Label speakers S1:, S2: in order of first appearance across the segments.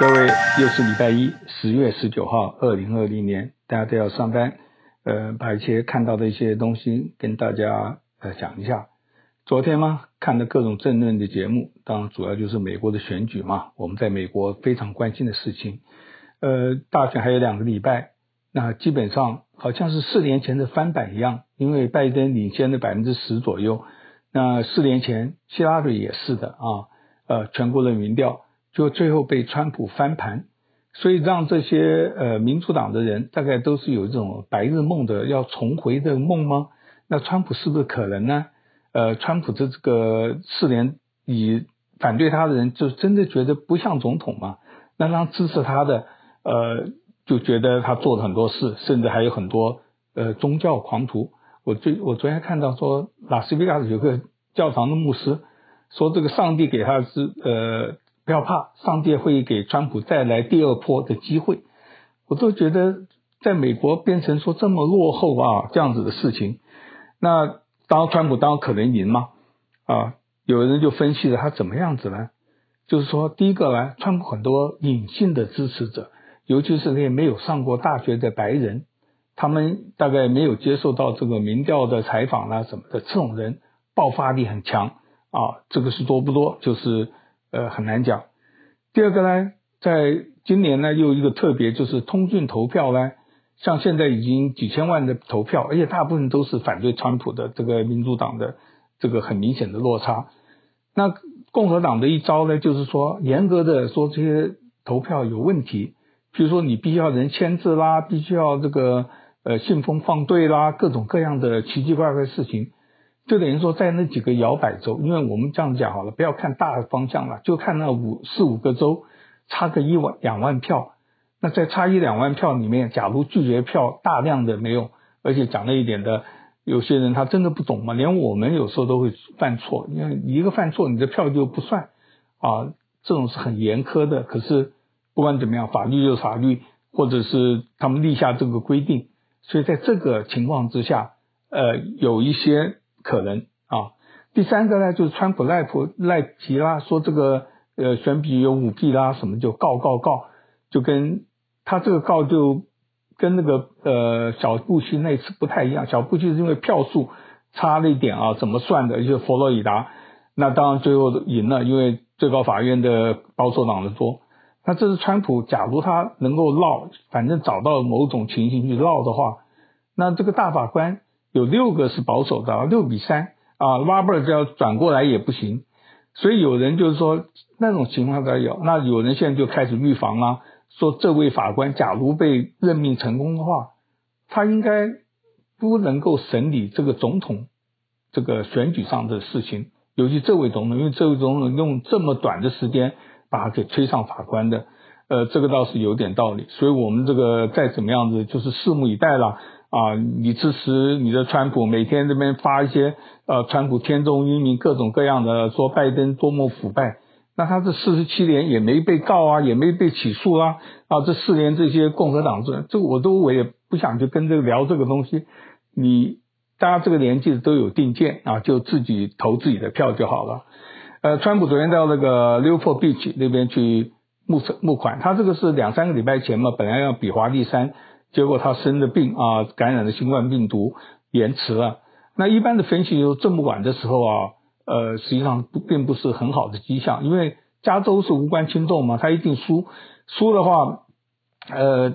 S1: 各位，又是礼拜一，十月十九号，二零二零年，大家都要上班，呃，把一些看到的一些东西跟大家呃讲一下。昨天嘛，看了各种政论的节目，当然主要就是美国的选举嘛，我们在美国非常关心的事情。呃，大选还有两个礼拜，那基本上好像是四年前的翻版一样，因为拜登领先了百分之十左右，那四年前希拉里也是的啊，呃，全国的民调。就最后被川普翻盘，所以让这些呃民主党的人大概都是有一种白日梦的要重回的梦吗？那川普是不是可能呢？呃，川普的这个四年以反对他的人就真的觉得不像总统吗？那让支持他的呃就觉得他做了很多事，甚至还有很多呃宗教狂徒。我最我昨天看到说拉斯维加斯有个教堂的牧师说这个上帝给他是呃。不要怕，上帝会给川普带来第二波的机会。我都觉得，在美国变成说这么落后啊，这样子的事情，那当川普当可能赢吗？啊，有人就分析了他怎么样子呢？就是说，第一个呢，川普很多隐性的支持者，尤其是那些没有上过大学的白人，他们大概没有接受到这个民调的采访啊什么的，这种人爆发力很强啊。这个是多不多？就是。呃，很难讲。第二个呢，在今年呢，又一个特别，就是通讯投票呢，像现在已经几千万的投票，而且大部分都是反对川普的这个民主党的这个很明显的落差。那共和党的一招呢，就是说严格的说这些投票有问题，比如说你必须要人签字啦，必须要这个呃信封放对啦，各种各样的奇奇怪怪的事情。就等于说，在那几个摇摆州，因为我们这样讲好了，不要看大的方向了，就看那五四五个州，差个一万两万票。那在差一两万票里面，假如拒绝票大量的没有，而且讲了一点的，有些人他真的不懂嘛，连我们有时候都会犯错，因为一个犯错，你的票就不算啊，这种是很严苛的。可是不管怎么样，法律就是法律，或者是他们立下这个规定，所以在这个情况之下，呃，有一些。可能啊，第三个呢，就是川普赖普赖皮啦，说这个呃选举有舞弊啦，什么就告告告，就跟他这个告就跟那个呃小布希那次不太一样，小布希是因为票数差了一点啊，怎么算的？就是佛罗里达，那当然最后赢了，因为最高法院的保守党的多。那这是川普，假如他能够绕，反正找到某种情形去绕的话，那这个大法官。有六个是保守的，六比三啊，Robert 要转过来也不行，所以有人就是说那种情况都有，那有人现在就开始预防啊，说这位法官假如被任命成功的话，他应该不能够审理这个总统这个选举上的事情，尤其这位总统，因为这位总统用这么短的时间把他给推上法官的，呃，这个倒是有点道理，所以我们这个再怎么样子就是拭目以待了。啊，你支持你的川普，每天这边发一些呃，川普天纵英明，各种各样的说拜登多么腐败，那他这四十七年也没被告啊，也没被起诉啊，啊，这四年这些共和党这这我都我也不想去跟这个聊这个东西，你大家这个年纪都有定见啊，就自己投自己的票就好了。呃，川普昨天到那个 Newport Beach 那边去募募款，他这个是两三个礼拜前嘛，本来要比华利三。结果他生了病啊，感染了新冠病毒，延迟了。那一般的分析就是这么晚的时候啊，呃，实际上不并不是很好的迹象，因为加州是无关轻重嘛，他一定输。输的话，呃，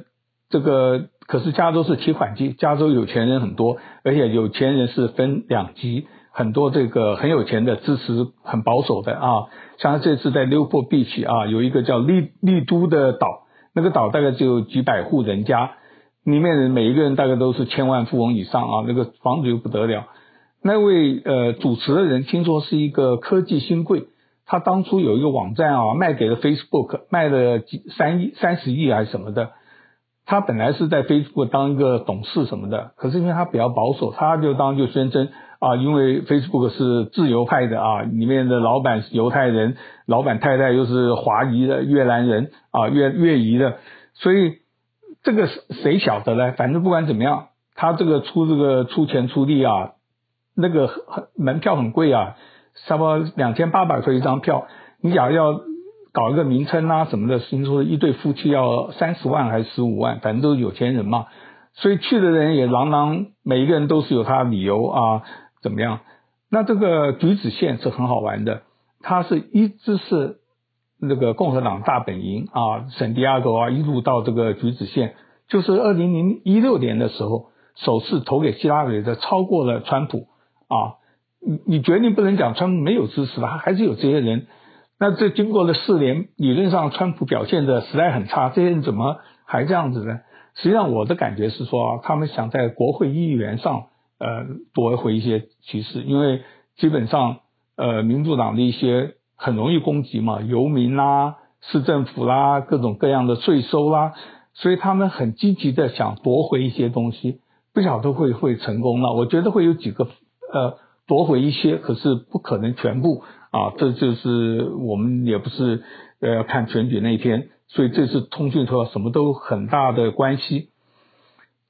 S1: 这个可是加州是提款机，加州有钱人很多，而且有钱人是分两级，很多这个很有钱的支持很保守的啊，像这次在 Newport Beach 啊，有一个叫丽丽都的岛，那个岛大概只有几百户人家。里面的每一个人大概都是千万富翁以上啊，那个房子又不得了。那位呃主持的人听说是一个科技新贵，他当初有一个网站啊，卖给了 Facebook，卖了几三亿三十亿还是什么的。他本来是在 Facebook 当一个董事什么的，可是因为他比较保守，他就当就宣称啊，因为 Facebook 是自由派的啊，里面的老板是犹太人，老板太太又是华裔的越南人啊，越越裔的，所以。这个谁晓得呢？反正不管怎么样，他这个出这个出钱出力啊，那个门票很贵啊，差不多两千八百块一张票。你假如要搞一个名称啊什么的，听说一对夫妻要三十万还是十五万，反正都是有钱人嘛。所以去的人也朗朗，每一个人都是有他的理由啊，怎么样？那这个橘子线是很好玩的，它是一直是那个共和党大本营啊，圣地亚哥啊，一路到这个橘子县，就是二零零一六年的时候，首次投给希拉里的超过了川普啊。你你决定不能讲川普没有支持他，还是有这些人。那这经过了四年，理论上川普表现的实在很差，这些人怎么还这样子呢？实际上，我的感觉是说，他们想在国会议员上，呃，夺回一些趋势，因为基本上，呃，民主党的一些很容易攻击嘛，游民啦、市政府啦、各种各样的税收啦，所以他们很积极的想夺回一些东西，不晓得会会成功了。我觉得会有几个，呃，夺回一些，可是不可能全部啊，这就是我们也不是呃看选举那一天。所以这次通讯说什么都很大的关系。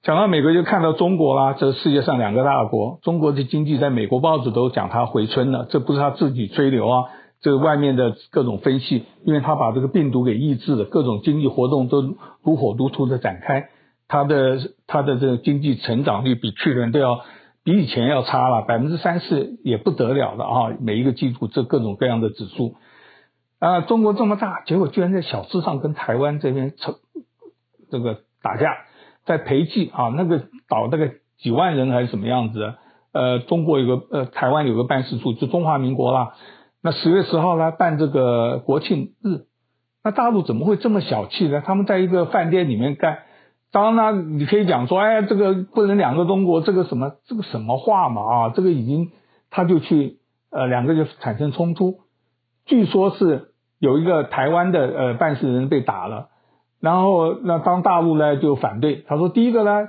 S1: 讲到美国，就看到中国啦，这世界上两个大国，中国的经济在美国报纸都讲它回春了，这不是他自己吹牛啊，这个外面的各种分析，因为他把这个病毒给抑制了，各种经济活动都如火如荼的展开，它的它的这个经济成长率比去年都要比以前要差了，百分之三四也不得了了啊，每一个季度这各种各样的指数。啊，中国这么大，结果居然在小事上跟台湾这边成这个打架，在培济啊，那个岛那个几万人还是什么样子？呃，中国有个呃，台湾有个办事处，就中华民国啦。那十月十号呢办这个国庆日，那大陆怎么会这么小气呢？他们在一个饭店里面干，当然呢，你可以讲说，哎，这个不能两个中国，这个什么这个什么话嘛啊，这个已经他就去呃，两个就产生冲突。据说是有一个台湾的呃办事人被打了，然后那当大陆呢就反对，他说第一个呢，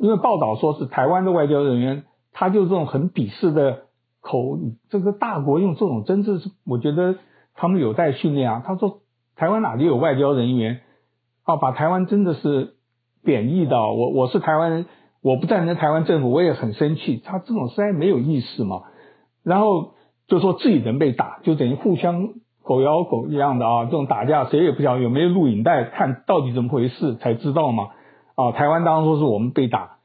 S1: 因为报道说是台湾的外交人员，他就这种很鄙视的口，这个大国用这种真的是我觉得他们有待训练啊。他说台湾哪里有外交人员啊？把台湾真的是贬义的。我我是台湾人，我不赞成台湾政府，我也很生气。他这种实在没有意思嘛。然后。就说自己人被打，就等于互相狗咬狗一样的啊！这种打架谁也不晓得有没有录影带，看到底怎么回事才知道嘛。啊，台湾当然说是我们被打，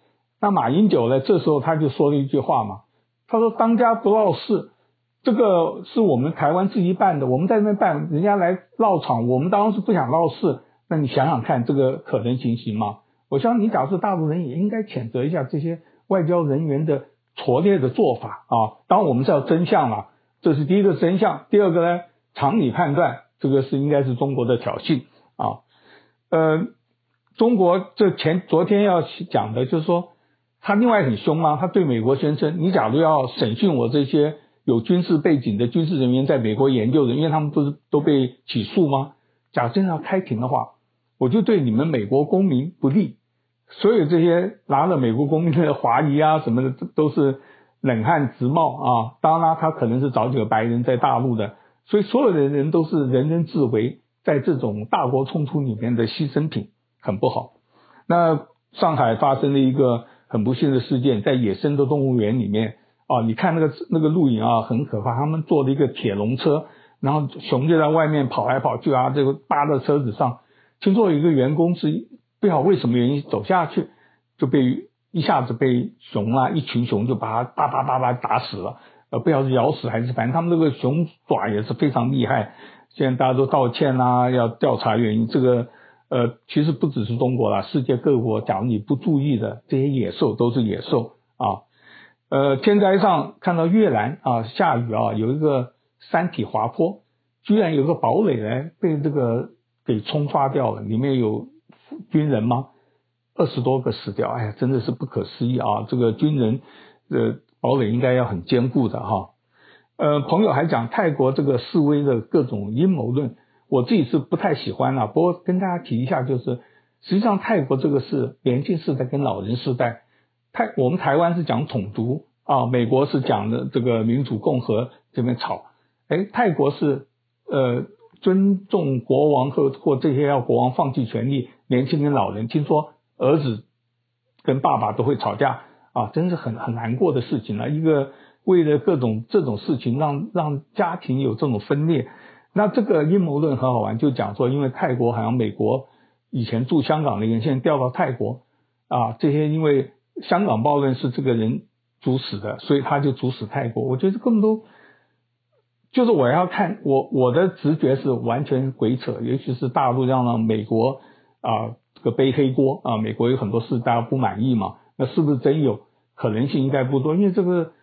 S1: 那马英九呢？这时候他就说了一句话嘛，他说：“当家不闹事，这个是我们台湾自己办的，我们在那边办，人家来闹场，我们当然是不想闹事。那你想想看，这个可能情形吗？我相信你，假设大陆人也应该谴责一下这些外交人员的拙劣的做法啊！当然我们是要真相了。”这是第一个真相，第二个呢，常理判断，这个是应该是中国的挑衅啊。呃，中国这前昨天要讲的就是说，他另外很凶啊，他对美国宣称，你假如要审讯我这些有军事背景的军事人员在美国研究的，因为他们不是都被起诉吗？假设要开庭的话，我就对你们美国公民不利，所有这些拿了美国公民的华裔啊什么的，都是。冷汗直冒啊！当然他可能是找几个白人在大陆的，所以所有的人都是人人自危，在这种大国冲突里面的牺牲品，很不好。那上海发生了一个很不幸的事件，在野生的动物园里面啊，你看那个那个录影啊，很可怕。他们坐了一个铁笼车，然后熊就在外面跑来跑去啊，这个扒在车子上。听说有一个员工是不晓得为什么原因走下去就被。一下子被熊啊，一群熊就把它叭叭叭叭打死了，呃，不晓得是咬死还是，反正他们这个熊爪也是非常厉害。现在大家都道歉啊，要调查原因。这个呃，其实不只是中国啦，世界各国，假如你不注意的，这些野兽都是野兽啊。呃，天灾上看到越南啊下雨啊，有一个山体滑坡，居然有个堡垒呢被这个给冲刷掉了，里面有军人吗？二十多个死掉，哎呀，真的是不可思议啊！这个军人的堡垒应该要很坚固的哈。呃，朋友还讲泰国这个示威的各种阴谋论，我自己是不太喜欢了。不过跟大家提一下，就是实际上泰国这个是年轻世代跟老人世代，泰我们台湾是讲统独啊，美国是讲的这个民主共和这边吵，哎，泰国是呃尊重国王和或这些要国王放弃权利，年轻跟老人听说。儿子跟爸爸都会吵架啊，真是很很难过的事情了。一个为了各种这种事情让让家庭有这种分裂那这个阴谋论很好玩，就讲说，因为泰国好像美国以前驻香港的人现在调到泰国啊，这些因为香港暴乱是这个人主使的，所以他就主使泰国。我觉得更多就是我要看我我的直觉是完全鬼扯，尤其是大陆让美国啊这个背黑锅啊，美国有很多事大家不满意嘛，那是不是真有可能性？应该不多，因为这个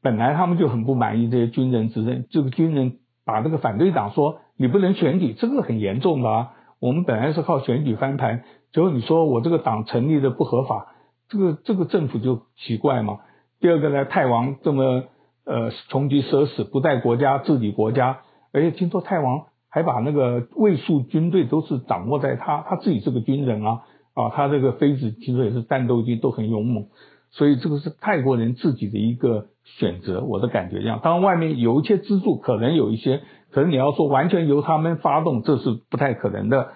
S1: 本来他们就很不满意这些军人执政，这个军人。把这个反对党说你不能选举，这个很严重的啊。我们本来是靠选举翻盘，结果你说我这个党成立的不合法，这个这个政府就奇怪嘛。第二个呢，泰王这么呃穷极奢侈，不带国家治理国家，而且听说泰王还把那个卫戍军队都是掌握在他，他自己是个军人啊啊，他这个妃子听说也是战斗机都很勇猛，所以这个是泰国人自己的一个。选择我的感觉这样，当然外面有一些资助，可能有一些，可能你要说完全由他们发动，这是不太可能的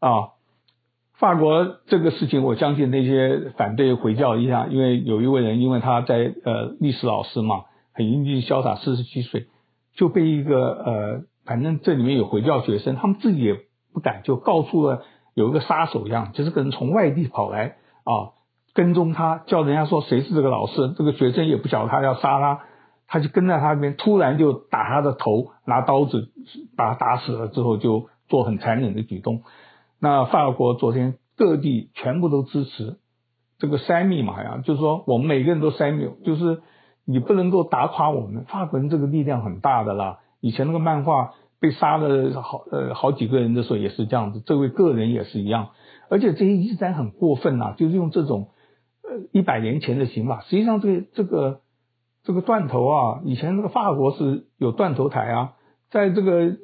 S1: 啊。法国这个事情，我相信那些反对回教一下，因为有一位人，因为他在呃历史老师嘛，很英俊潇洒，四十七岁就被一个呃，反正这里面有回教学生，他们自己也不敢，就告诉了有一个杀手一样，就是个人从外地跑来啊。跟踪他，叫人家说谁是这个老师，这个学生也不晓得他要杀他，他就跟在他那边，突然就打他的头，拿刀子把他打死了之后，就做很残忍的举动。那法国昨天各地全部都支持这个塞密嘛呀，就是说我们每个人都塞密，就是你不能够打垮我们法国人，这个力量很大的啦。以前那个漫画被杀了好呃好几个人的时候也是这样子，这位个人也是一样，而且这些一战很过分呐，就是用这种。呃，一百年前的刑法，实际上这个这个这个断头啊，以前那个法国是有断头台啊，在这个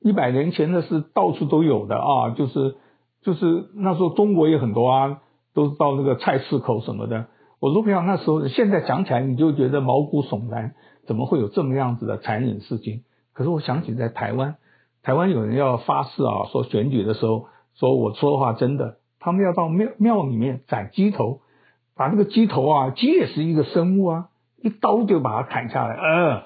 S1: 一百年前的是到处都有的啊，就是就是那时候中国也很多啊，都到那个菜市口什么的。我说不要那时候，现在想起来你就觉得毛骨悚然，怎么会有这么样子的残忍事情？可是我想起在台湾，台湾有人要发誓啊，说选举的时候说我说的话真的，他们要到庙庙里面斩鸡头。把那个鸡头啊，鸡也是一个生物啊，一刀就把它砍下来。呃，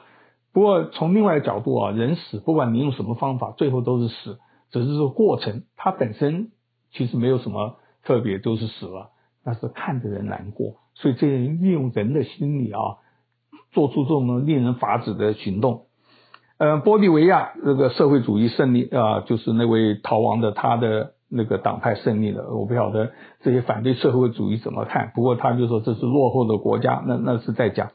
S1: 不过从另外一个角度啊，人死不管你用什么方法，最后都是死，只是说过程，它本身其实没有什么特别，都是死了，那是看着人难过。所以这些人利用人的心理啊，做出这种令人发指的行动。呃，玻利维亚这个社会主义胜利啊，就是那位逃亡的他的。那个党派胜利了，我不晓得这些反对社会主义怎么看。不过他就说这是落后的国家，那那是在讲。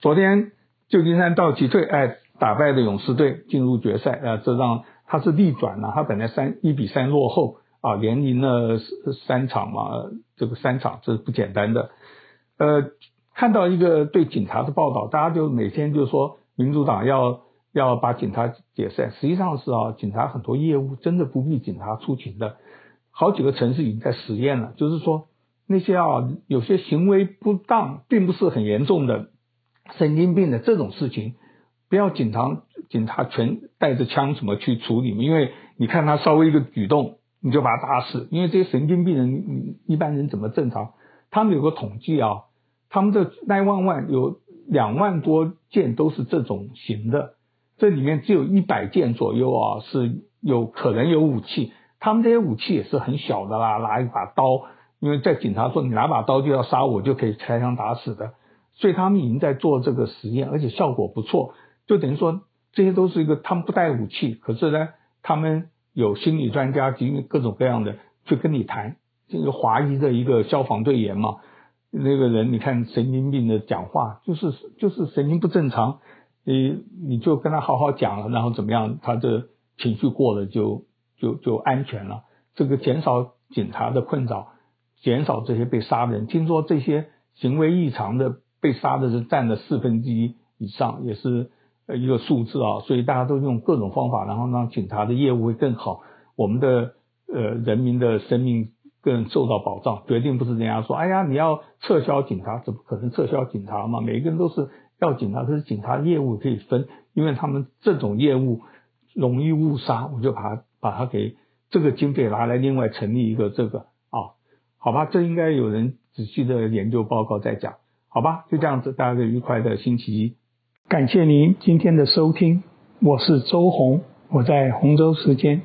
S1: 昨天旧金山道奇队哎打败了勇士队进入决赛啊，这让他是逆转了。他本来三一比三落后啊，连赢了三场嘛，这个三场这是不简单的。呃，看到一个对警察的报道，大家就每天就说民主党要要把警察解散，实际上是啊，警察很多业务真的不必警察出勤的。好几个城市已经在实验了，就是说那些啊有些行为不当，并不是很严重的神经病的这种事情，不要警察警察全带着枪什么去处理嘛，因为你看他稍微一个举动，你就把他打死，因为这些神经病人，一般人怎么正常？他们有个统计啊，他们的911有两万多件都是这种型的，这里面只有一百件左右啊是有可能有武器。他们这些武器也是很小的啦，拿一把刀，因为在警察说你拿把刀就要杀我，就可以开枪打死的，所以他们已经在做这个实验，而且效果不错。就等于说这些都是一个他们不带武器，可是呢，他们有心理专家及各种各样的去跟你谈。这个华裔的一个消防队员嘛，那个人你看神经病的讲话，就是就是神经不正常，你你就跟他好好讲了，然后怎么样，他的情绪过了就。就就安全了，这个减少警察的困扰，减少这些被杀的人。听说这些行为异常的被杀的人占了四分之一以上，也是呃一个数字啊。所以大家都用各种方法，然后让警察的业务会更好，我们的呃人民的生命更受到保障。决定不是人家说，哎呀，你要撤销警察，怎么可能撤销警察嘛？每个人都是要警察，可是警察业务可以分，因为他们这种业务容易误杀，我就把它。把它给这个经费拿来另外成立一个这个啊，好吧，这应该有人仔细的研究报告再讲，好吧，就这样子，大家愉快的星期一，感谢您今天的收听，我是周鸿。我在洪州时间。